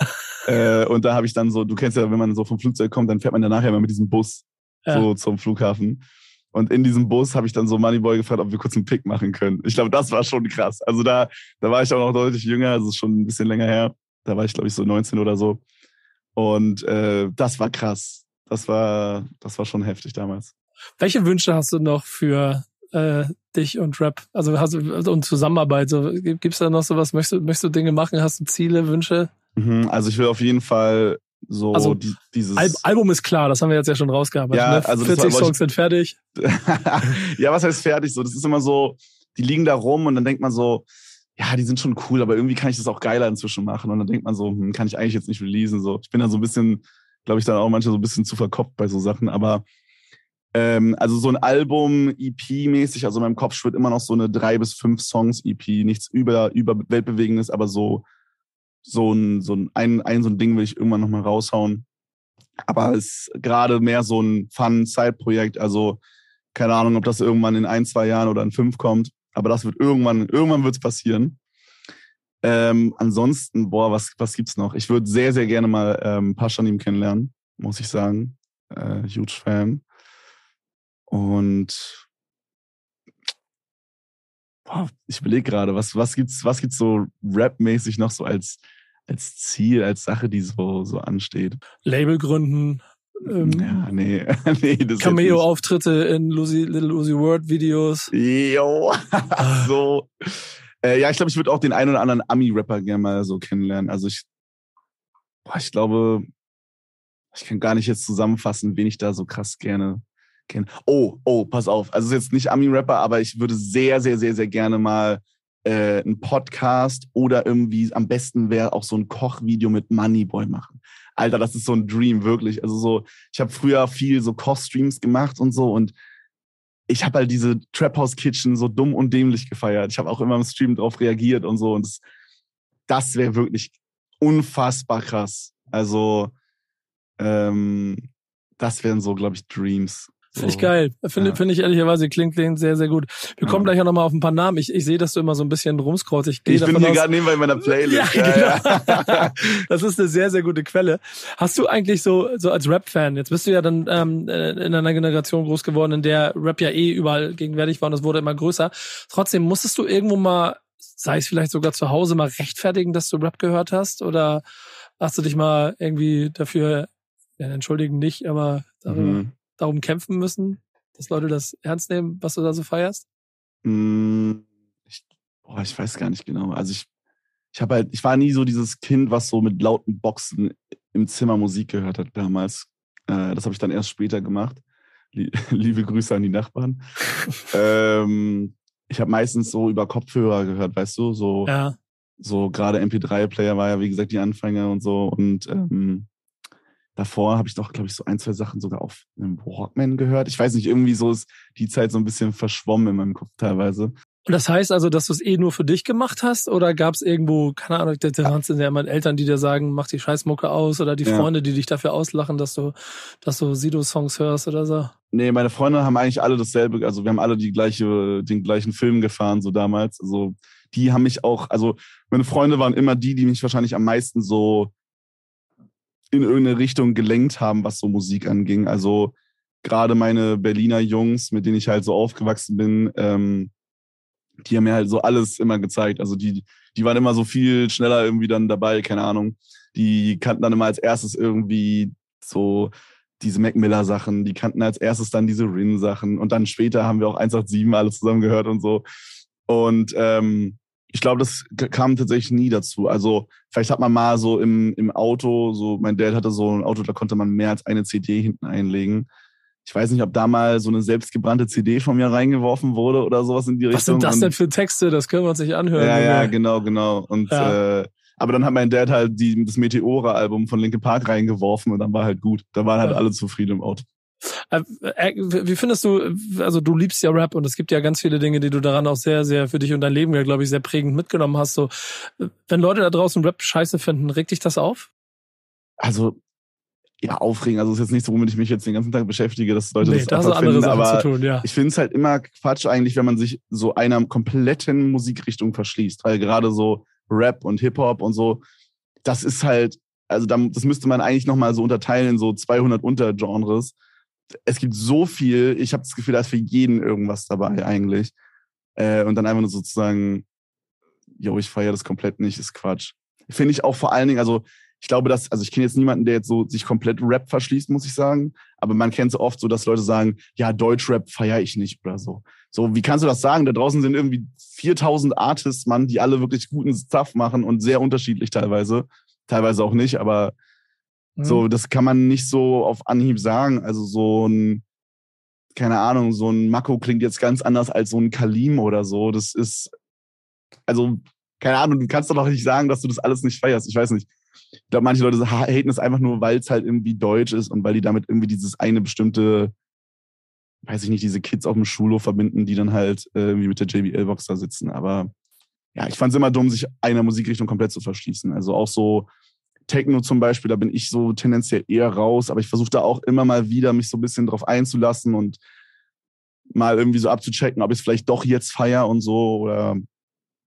äh, und da habe ich dann so, du kennst ja, wenn man so vom Flugzeug kommt, dann fährt man ja nachher mal mit diesem Bus ja. so zum Flughafen. Und in diesem Bus habe ich dann so Moneyboy gefragt, ob wir kurz einen Pick machen können. Ich glaube, das war schon krass. Also da, da war ich auch noch deutlich jünger, also schon ein bisschen länger her. Da war ich, glaube ich, so 19 oder so. Und äh, das war krass. Das war, das war schon heftig damals. Welche Wünsche hast du noch für äh, dich und Rap? Also hast du also, und Zusammenarbeit? So, gibt's da noch sowas? Möchtest du, möchtest du Dinge machen? Hast du Ziele, Wünsche? Mhm, also ich will auf jeden Fall so also, die, dieses Al Album ist klar, das haben wir jetzt ja schon rausgearbeitet. Ja, ne? also 40 Songs sind fertig. ja, was heißt fertig? So, das ist immer so, die liegen da rum und dann denkt man so, ja, die sind schon cool, aber irgendwie kann ich das auch geiler inzwischen machen. Und dann denkt man so, hm, kann ich eigentlich jetzt nicht releasen. So, ich bin dann so ein bisschen, glaube ich, dann auch manchmal so ein bisschen zu verkopft bei so Sachen. Aber ähm, also so ein Album, EP-mäßig, also in meinem Kopf schwirrt immer noch so eine drei bis fünf Songs EP, nichts über, über Weltbewegendes, aber so, so ein, so ein, ein, so ein Ding will ich irgendwann nochmal raushauen. Aber es ist gerade mehr so ein Fun-Side-Projekt, also keine Ahnung, ob das irgendwann in ein, zwei Jahren oder in fünf kommt, aber das wird irgendwann, irgendwann wird es passieren. Ähm, ansonsten, boah, was, was gibt's noch? Ich würde sehr, sehr gerne mal ähm, Paschanim kennenlernen, muss ich sagen. Äh, huge Fan. Und boah, ich überlege gerade, was, was gibt's, was gibt's so rapmäßig noch so als, als Ziel, als Sache, die so, so ansteht? Label gründen. Ähm, ja, nee, nee, das Cameo-Auftritte in Lucy, Little Uzi Word Videos. Jo, so. Äh, ja, ich glaube, ich würde auch den einen oder anderen Ami-Rapper gerne mal so kennenlernen. Also ich, boah, ich glaube, ich kann gar nicht jetzt zusammenfassen, wen ich da so krass gerne Oh, oh, pass auf. Also es ist jetzt nicht Ami-Rapper, aber ich würde sehr, sehr, sehr, sehr gerne mal äh, einen Podcast oder irgendwie am besten wäre auch so ein Kochvideo mit Moneyboy machen. Alter, das ist so ein Dream, wirklich. Also so, ich habe früher viel so Kochstreams gemacht und so und ich habe halt diese Trap House Kitchen so dumm und dämlich gefeiert. Ich habe auch immer im Stream drauf reagiert und so und das, das wäre wirklich unfassbar krass. Also ähm, das wären so, glaube ich, Dreams. Finde ich geil. Finde ja. find ich ehrlicherweise klingt, klingt sehr, sehr gut. Wir kommen ja. gleich auch nochmal auf ein paar Namen. Ich, ich sehe, dass du immer so ein bisschen rumscrollst. Ich, ich bin hier gerade nebenbei in meiner Playlist. Ja, genau. das ist eine sehr, sehr gute Quelle. Hast du eigentlich so, so als Rap-Fan, jetzt bist du ja dann ähm, in einer Generation groß geworden, in der Rap ja eh überall gegenwärtig war und es wurde immer größer. Trotzdem musstest du irgendwo mal, sei es vielleicht sogar zu Hause, mal rechtfertigen, dass du Rap gehört hast? Oder hast du dich mal irgendwie dafür, ja, entschuldigen nicht, aber mhm darum kämpfen müssen, dass Leute das ernst nehmen, was du da so feierst? Hm, ich, boah, ich weiß gar nicht genau. Also ich, ich habe halt, ich war nie so dieses Kind, was so mit lauten Boxen im Zimmer Musik gehört hat damals. Äh, das habe ich dann erst später gemacht. Liebe Grüße an die Nachbarn. ähm, ich habe meistens so über Kopfhörer gehört, weißt du, so, ja. so gerade MP3-Player war ja, wie gesagt, die Anfänge und so. Und ähm, davor habe ich doch, glaube ich, so ein, zwei Sachen sogar auf einem Walkman gehört. Ich weiß nicht, irgendwie so ist die Zeit so ein bisschen verschwommen in meinem Kopf teilweise. Und das heißt also, dass du es eh nur für dich gemacht hast oder gab es irgendwo, keine Ahnung, da ja. sind ja immer Eltern, die dir sagen, mach die Scheißmucke aus oder die ja. Freunde, die dich dafür auslachen, dass du, dass du Sido-Songs hörst oder so? Nee, meine Freunde haben eigentlich alle dasselbe, also wir haben alle die gleiche, den gleichen Film gefahren, so damals. Also die haben mich auch, also meine Freunde waren immer die, die mich wahrscheinlich am meisten so in irgendeine Richtung gelenkt haben, was so Musik anging. Also gerade meine Berliner Jungs, mit denen ich halt so aufgewachsen bin, ähm, die haben mir halt so alles immer gezeigt. Also die, die waren immer so viel schneller irgendwie dann dabei, keine Ahnung. Die kannten dann immer als erstes irgendwie so diese Mac Miller Sachen, die kannten als erstes dann diese Rin Sachen und dann später haben wir auch 187 alles zusammen gehört und so. Und ähm, ich glaube, das kam tatsächlich nie dazu. Also vielleicht hat man mal so im, im Auto, so mein Dad hatte so ein Auto, da konnte man mehr als eine CD hinten einlegen. Ich weiß nicht, ob da mal so eine selbstgebrannte CD von mir reingeworfen wurde oder sowas in die Was Richtung. Was sind das denn für Texte? Das können wir uns nicht anhören. Ja, ja, genau, genau. Und ja. äh, aber dann hat mein Dad halt die, das Meteora-Album von Linkin Park reingeworfen und dann war halt gut. Da waren halt ja. alle zufrieden im Auto. Äh, äh, wie findest du, also du liebst ja Rap und es gibt ja ganz viele Dinge, die du daran auch sehr, sehr für dich und dein Leben ja, glaube ich, sehr prägend mitgenommen hast. So, wenn Leute da draußen Rap scheiße finden, regt dich das auf? Also, ja, aufregen. Also, es ist jetzt nicht so, womit ich mich jetzt den ganzen Tag beschäftige, dass Leute nee, das, das andere finden, Sachen aber zu tun, ja. ich finde es halt immer Quatsch eigentlich, wenn man sich so einer kompletten Musikrichtung verschließt, weil gerade so Rap und Hip-Hop und so, das ist halt, also das müsste man eigentlich nochmal so unterteilen in so 200 Untergenres es gibt so viel, ich habe das Gefühl, da ist für jeden irgendwas dabei eigentlich. Äh, und dann einfach nur sozusagen, yo, ich feiere das komplett nicht, ist Quatsch. Finde ich auch vor allen Dingen, also ich glaube, dass, also ich kenne jetzt niemanden, der jetzt so sich komplett Rap verschließt, muss ich sagen. Aber man kennt so oft so, dass Leute sagen, ja, Deutschrap feiere ich nicht oder so. So, wie kannst du das sagen? Da draußen sind irgendwie 4000 Artists, Mann, die alle wirklich guten Stuff machen und sehr unterschiedlich teilweise. Teilweise auch nicht, aber so, mhm. das kann man nicht so auf Anhieb sagen. Also so ein, keine Ahnung, so ein Mako klingt jetzt ganz anders als so ein Kalim oder so. Das ist, also, keine Ahnung, du kannst doch noch nicht sagen, dass du das alles nicht feierst. Ich weiß nicht. Ich glaube, manche Leute haten es einfach nur, weil es halt irgendwie deutsch ist und weil die damit irgendwie dieses eine bestimmte, weiß ich nicht, diese Kids auf dem Schulhof verbinden, die dann halt irgendwie mit der JBL-Box da sitzen. Aber ja, ich fand es immer dumm, sich einer Musikrichtung komplett zu verschließen. Also auch so, Techno zum Beispiel, da bin ich so tendenziell eher raus, aber ich versuche da auch immer mal wieder mich so ein bisschen drauf einzulassen und mal irgendwie so abzuchecken, ob ich es vielleicht doch jetzt feier und so oder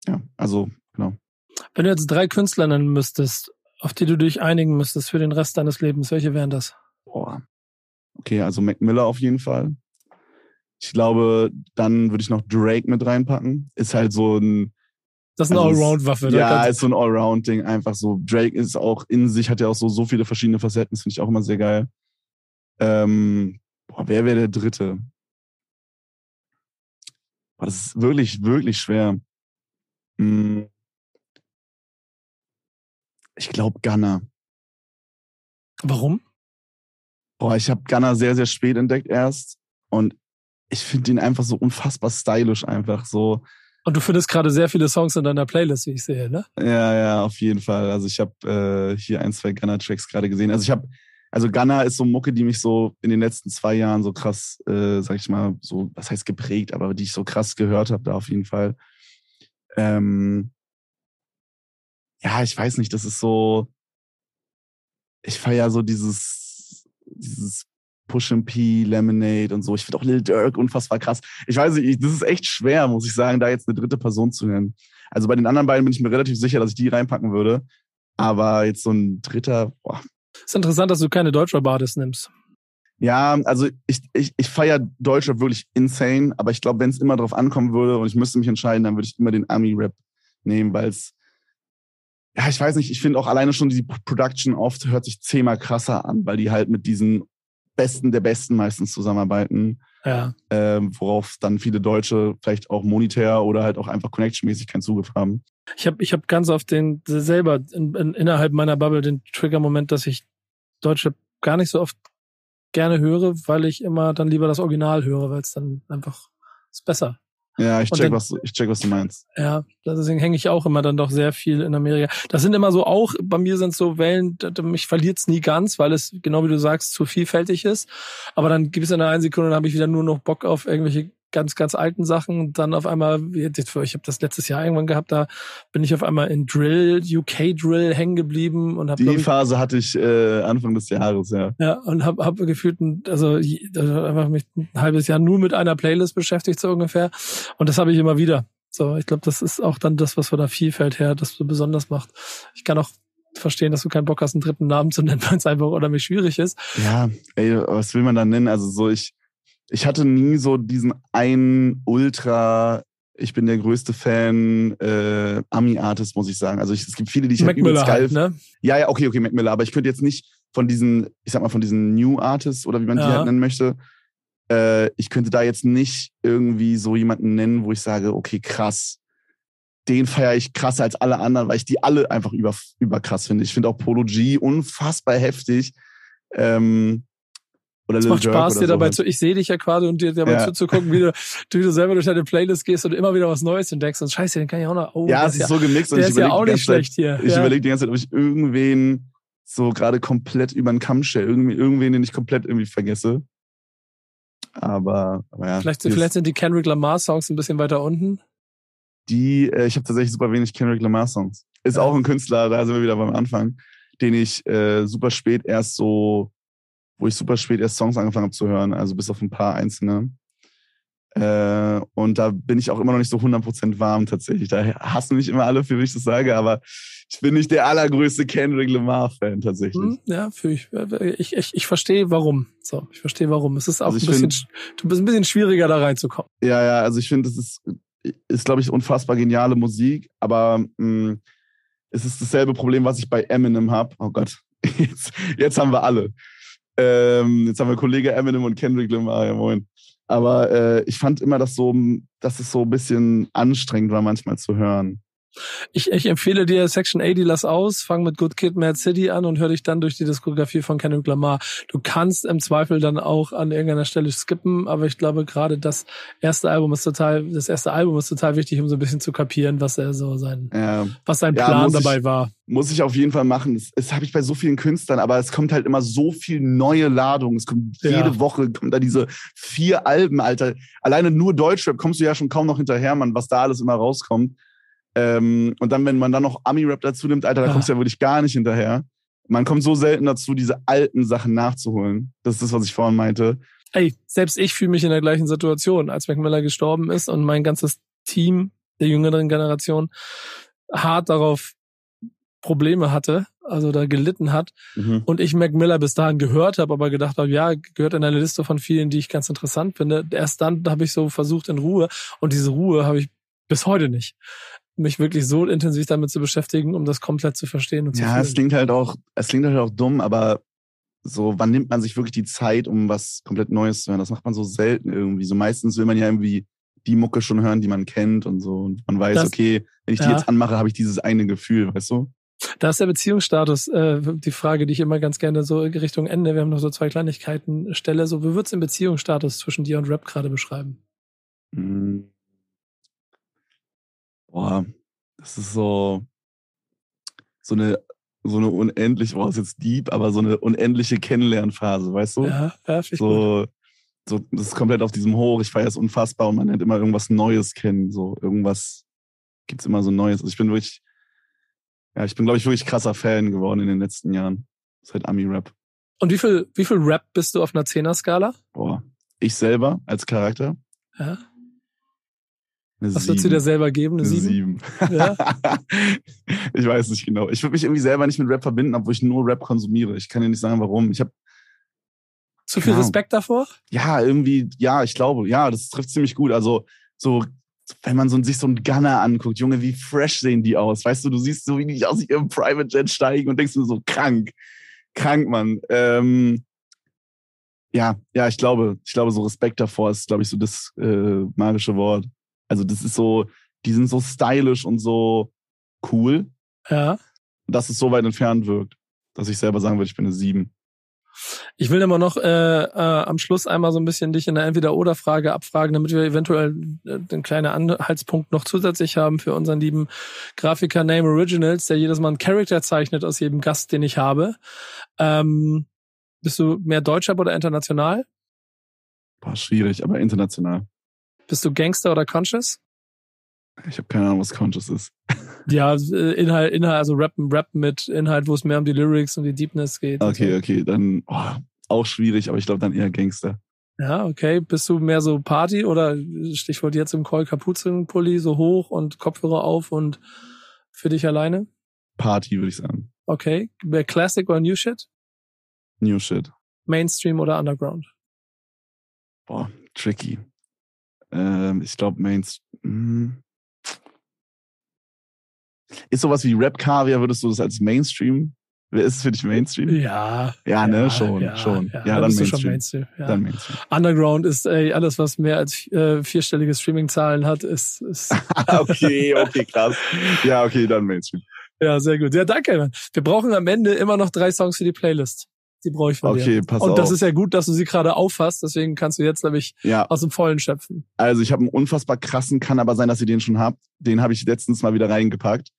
ja, also genau. Wenn du jetzt drei Künstler nennen müsstest, auf die du dich einigen müsstest für den Rest deines Lebens, welche wären das? Boah. Okay, also Mac Miller auf jeden Fall. Ich glaube, dann würde ich noch Drake mit reinpacken. Ist halt so ein das ist eine also Allround-Waffe. Ja, ist so ein Allround-Ding. Einfach so. Drake ist auch in sich, hat ja auch so, so viele verschiedene Facetten. Das finde ich auch immer sehr geil. Ähm, boah, wer wäre der Dritte? Boah, das ist wirklich, wirklich schwer. Hm. Ich glaube Gunner. Warum? Boah, ich habe Gunner sehr, sehr spät entdeckt erst. Und ich finde ihn einfach so unfassbar stylisch, einfach so. Und du findest gerade sehr viele Songs in deiner Playlist, wie ich sehe, ne? Ja, ja, auf jeden Fall. Also ich habe äh, hier ein, zwei Gunner-Tracks gerade gesehen. Also ich habe, also Gunner ist so Mucke, die mich so in den letzten zwei Jahren so krass, äh, sag ich mal, so, was heißt geprägt, aber die ich so krass gehört habe, da auf jeden Fall. Ähm, ja, ich weiß nicht, das ist so, ich feiere so dieses, dieses Push and P, Lemonade und so. Ich finde auch Lil Durk unfassbar krass. Ich weiß nicht, das ist echt schwer, muss ich sagen, da jetzt eine dritte Person zu nennen. Also bei den anderen beiden bin ich mir relativ sicher, dass ich die reinpacken würde. Aber jetzt so ein dritter, boah. Ist interessant, dass du keine Deutschrap-Artists nimmst. Ja, also ich, ich, ich feiere Deutschrap wirklich insane, aber ich glaube, wenn es immer darauf ankommen würde und ich müsste mich entscheiden, dann würde ich immer den Ami-Rap nehmen, weil es, ja, ich weiß nicht, ich finde auch alleine schon die Production oft hört sich zehnmal krasser an, weil die halt mit diesen Besten der Besten meistens zusammenarbeiten. Ja. Ähm, worauf dann viele Deutsche vielleicht auch monetär oder halt auch einfach connection-mäßig keinen Zugriff haben. Ich habe ich hab ganz oft den selber in, in, innerhalb meiner Bubble den Trigger-Moment, dass ich Deutsche gar nicht so oft gerne höre, weil ich immer dann lieber das Original höre, weil es dann einfach ist besser. Ja, ich check, dann, was, ich check, was du meinst. Ja, deswegen hänge ich auch immer dann doch sehr viel in Amerika. Das sind immer so auch, bei mir sind so Wellen, mich verliert's nie ganz, weil es, genau wie du sagst, zu vielfältig ist. Aber dann gibt es in einer einen Sekunde, dann habe ich wieder nur noch Bock auf irgendwelche ganz, ganz alten Sachen. Dann auf einmal, ich habe das letztes Jahr irgendwann gehabt, da bin ich auf einmal in Drill, UK Drill hängen geblieben und habe die Phase hatte ich äh, Anfang des Jahres, ja. Ja und habe hab gefühlt, also, einfach mich ein halbes Jahr nur mit einer Playlist beschäftigt so ungefähr und das habe ich immer wieder. So, ich glaube, das ist auch dann das, was von der Vielfalt her das so besonders macht. Ich kann auch verstehen, dass du keinen Bock hast, einen dritten Namen zu nennen, weil es einfach oder mich schwierig ist. Ja, ey, was will man da nennen? Also so, ich, ich hatte nie so diesen einen Ultra, ich bin der größte Fan äh, Ami-Artist, muss ich sagen. Also ich, es gibt viele, die ich halt übelst geil halt, ne? Ja, ja, okay, okay, Mac Miller, aber ich könnte jetzt nicht von diesen, ich sag mal, von diesen New Artists oder wie man ja. die halt nennen möchte, äh, ich könnte da jetzt nicht irgendwie so jemanden nennen, wo ich sage, okay, krass, den feiere ich krasser als alle anderen, weil ich die alle einfach über, über krass finde. Ich finde auch Polo G unfassbar heftig. Ähm, oder es macht Spaß, dir dabei zu, ich sehe dich ja quasi und dir dabei ja. zuzugucken, wie du, wie du selber durch deine Playlist gehst und immer wieder was Neues entdeckst und scheiße, den kann ich auch noch, oh, Ja, es ist ja, so gemixt und ich ist ja auch nicht schlecht hier. Ich ja. überlege die ganze Zeit, ob ich irgendwen so gerade komplett über den Kamm stelle, irgendwie, irgendwen, den ich komplett irgendwie vergesse. Aber, aber ja. Vielleicht, vielleicht sind die Kendrick Lamar Songs ein bisschen weiter unten. Die, äh, ich habe tatsächlich super wenig Kendrick Lamar Songs. Ist ja. auch ein Künstler, da sind wir wieder beim Anfang, den ich äh, super spät erst so wo ich super spät erst Songs angefangen habe zu hören, also bis auf ein paar einzelne. Äh, und da bin ich auch immer noch nicht so 100% warm tatsächlich. Da hassen mich immer alle, für wie ich das sage, aber ich bin nicht der allergrößte Kendrick Lamar-Fan tatsächlich. Hm, ja, für ich, ich, ich, ich verstehe warum. So, ich verstehe warum. Es ist auch also ein bisschen, find, du bist ein bisschen schwieriger da reinzukommen. Ja, ja, also ich finde, das ist, ist glaube ich, unfassbar geniale Musik, aber mh, hm, es ist dasselbe Problem, was ich bei Eminem habe. Oh Gott, jetzt, jetzt haben wir alle. Ähm, jetzt haben wir Kollege Eminem und Kendrick Lamar, ja moin. Aber äh, ich fand immer, dass, so, dass es so ein bisschen anstrengend war, manchmal zu hören. Ich, ich empfehle dir Section 80 Lass aus, fang mit Good Kid, Mad City an und hör dich dann durch die Diskografie von Kendrick Lamar. Du kannst im Zweifel dann auch an irgendeiner Stelle skippen, aber ich glaube gerade das erste Album ist total, das erste Album ist total wichtig, um so ein bisschen zu kapieren, was er so sein, ja. was sein Plan ja, dabei ich, war. Muss ich auf jeden Fall machen. Das, das habe ich bei so vielen Künstlern, aber es kommt halt immer so viel neue Ladung. Es kommt jede ja. Woche kommt da diese vier Alben, Alter. Alleine nur Deutschrap kommst du ja schon kaum noch hinterher, Mann, was da alles immer rauskommt. Ähm, und dann, wenn man dann noch Ami-Rap dazu nimmt, Alter, da ja. kommst du ja wirklich gar nicht hinterher. Man kommt so selten dazu, diese alten Sachen nachzuholen. Das ist das, was ich vorhin meinte. Ey, selbst ich fühle mich in der gleichen Situation, als Mac Miller gestorben ist und mein ganzes Team der jüngeren Generation hart darauf Probleme hatte, also da gelitten hat mhm. und ich Mac Miller bis dahin gehört habe, aber gedacht habe, ja, gehört in eine Liste von vielen, die ich ganz interessant finde. Erst dann habe ich so versucht in Ruhe und diese Ruhe habe ich bis heute nicht mich wirklich so intensiv damit zu beschäftigen, um das komplett zu verstehen und zu Ja, fühlen. es klingt halt auch, es klingt halt auch dumm, aber so, wann nimmt man sich wirklich die Zeit, um was komplett Neues zu hören? Das macht man so selten irgendwie. So meistens will man ja irgendwie die Mucke schon hören, die man kennt und so. Und man weiß, das, okay, wenn ich die ja. jetzt anmache, habe ich dieses eine Gefühl, weißt du? Da ist der Beziehungsstatus äh, die Frage, die ich immer ganz gerne so Richtung Ende, wir haben noch so zwei Kleinigkeiten, stelle. So, wie würdest du den Beziehungsstatus zwischen dir und Rap gerade beschreiben? Mhm. Boah, das ist so, so eine, so eine unendlich, boah, ist jetzt deep, aber so eine unendliche Kennenlernphase, weißt du? Ja, ja, ich gut. So, so, das ist komplett auf diesem Hoch. Ich feiere es unfassbar und man lernt immer irgendwas Neues kennen. So, irgendwas gibt's immer so Neues. Also ich bin wirklich, ja, ich bin, glaube ich, wirklich krasser Fan geworden in den letzten Jahren. Seit Ami-Rap. Und wie viel, wie viel Rap bist du auf einer Zehner-Skala? Boah. Ich selber als Charakter. Ja. Eine Was würdest du dir selber geben? Eine Eine sieben? sieben. Ja? ich weiß nicht genau. Ich würde mich irgendwie selber nicht mit Rap verbinden, obwohl ich nur Rap konsumiere. Ich kann dir nicht sagen, warum. Ich habe Zu viel Genau. Respekt davor? ja irgendwie, ja, ich glaube, ja, das trifft ziemlich gut. Also so, wenn man so sich so einen Gunner anguckt, Junge, wie fresh sehen die aus? Weißt du, du siehst so, wie die aus ihrem Private Jet steigen und denkst mir so krank, krank, Mann. Ähm, ja, ja, ich glaube, ich glaube, so Respekt davor ist, glaube ich, so das äh, magische Wort. Also das ist so, die sind so stylisch und so cool, Ja. dass es so weit entfernt wirkt, dass ich selber sagen würde, ich bin eine sieben. Ich will immer noch äh, äh, am Schluss einmal so ein bisschen dich in der Entweder-Oder-Frage abfragen, damit wir eventuell äh, den kleinen Anhaltspunkt noch zusätzlich haben für unseren lieben Grafiker Name Originals, der jedes Mal einen Charakter zeichnet aus jedem Gast, den ich habe. Ähm, bist du mehr Deutscher oder international? Boah, schwierig, aber international. Bist du Gangster oder Conscious? Ich habe keine Ahnung, was Conscious ist. Ja, äh, Inhalt, Inhalt, also Rappen, Rap mit Inhalt, wo es mehr um die Lyrics und die Deepness geht. Okay, so. okay, dann oh, auch schwierig, aber ich glaube dann eher Gangster. Ja, okay. Bist du mehr so Party oder Stichwort jetzt im Call Kapuzenpulli so hoch und Kopfhörer auf und für dich alleine? Party, würde ich sagen. Okay. Mehr Classic oder New Shit? New Shit. Mainstream oder Underground? Boah, tricky. Ähm, ich glaube, Mains. hm. Ist sowas wie Rap Kaviar, würdest du das als Mainstream? Wer ist es für dich Mainstream? Ja. Ja, ne, schon, schon. Ja, dann bist du schon Mainstream. Mainstream. Ja. Dann Mainstream. Underground ist ey, alles, was mehr als äh, vierstellige Streaming-Zahlen hat, ist, ist okay, okay, krass. Ja, okay, dann Mainstream. ja sehr gut. Ja, danke. Mann. Wir brauchen am Ende immer noch drei Songs für die Playlist. Die brauche ich von dir. Okay, pass Und auf. das ist ja gut, dass du sie gerade auffasst, deswegen kannst du jetzt nämlich ja, aus dem Vollen schöpfen. also ich habe einen unfassbar krassen, kann aber sein, dass ihr den schon habt. Den habe ich letztens mal wieder reingepackt.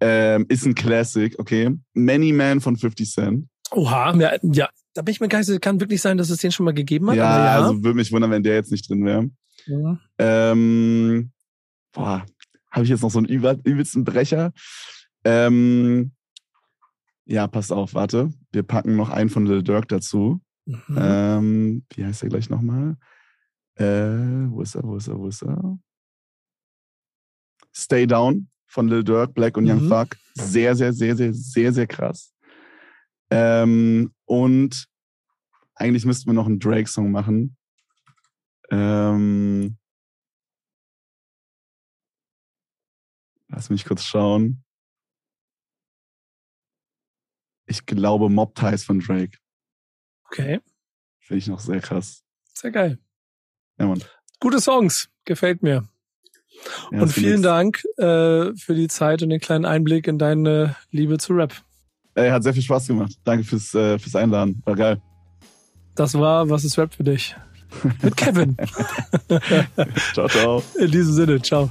Ähm, ist ein Classic, okay. Many Man von 50 Cent. Oha, ja, ja, da bin ich mir gar nicht. Kann wirklich sein, dass es den schon mal gegeben hat. Ja, ja. also würde mich wundern, wenn der jetzt nicht drin wäre. ja. Ähm, boah, habe ich jetzt noch so einen übel, übelsten Brecher? Ähm, ja, passt auf, warte. Wir packen noch einen von Lil Durk dazu. Mhm. Ähm, wie heißt der gleich nochmal? Äh, wo ist er, wo ist er, wo ist er? Stay Down von Lil Durk, Black und Young Mhm. Thug. Sehr, sehr, sehr, sehr, sehr, sehr krass. Ähm, und eigentlich müssten wir noch einen Drake-Song machen. Ähm, lass mich kurz schauen. Ich glaube Mob Ties von Drake. Okay, Finde ich noch sehr krass. sehr geil. Ja, Mann. Gute Songs, gefällt mir. Ja, und vielen Dank äh, für die Zeit und den kleinen Einblick in deine Liebe zu Rap. Ey, hat sehr viel Spaß gemacht. Danke fürs, äh, fürs Einladen. War geil. Das war Was ist Rap für dich? Mit Kevin. Ciao, ciao. In diesem Sinne, ciao.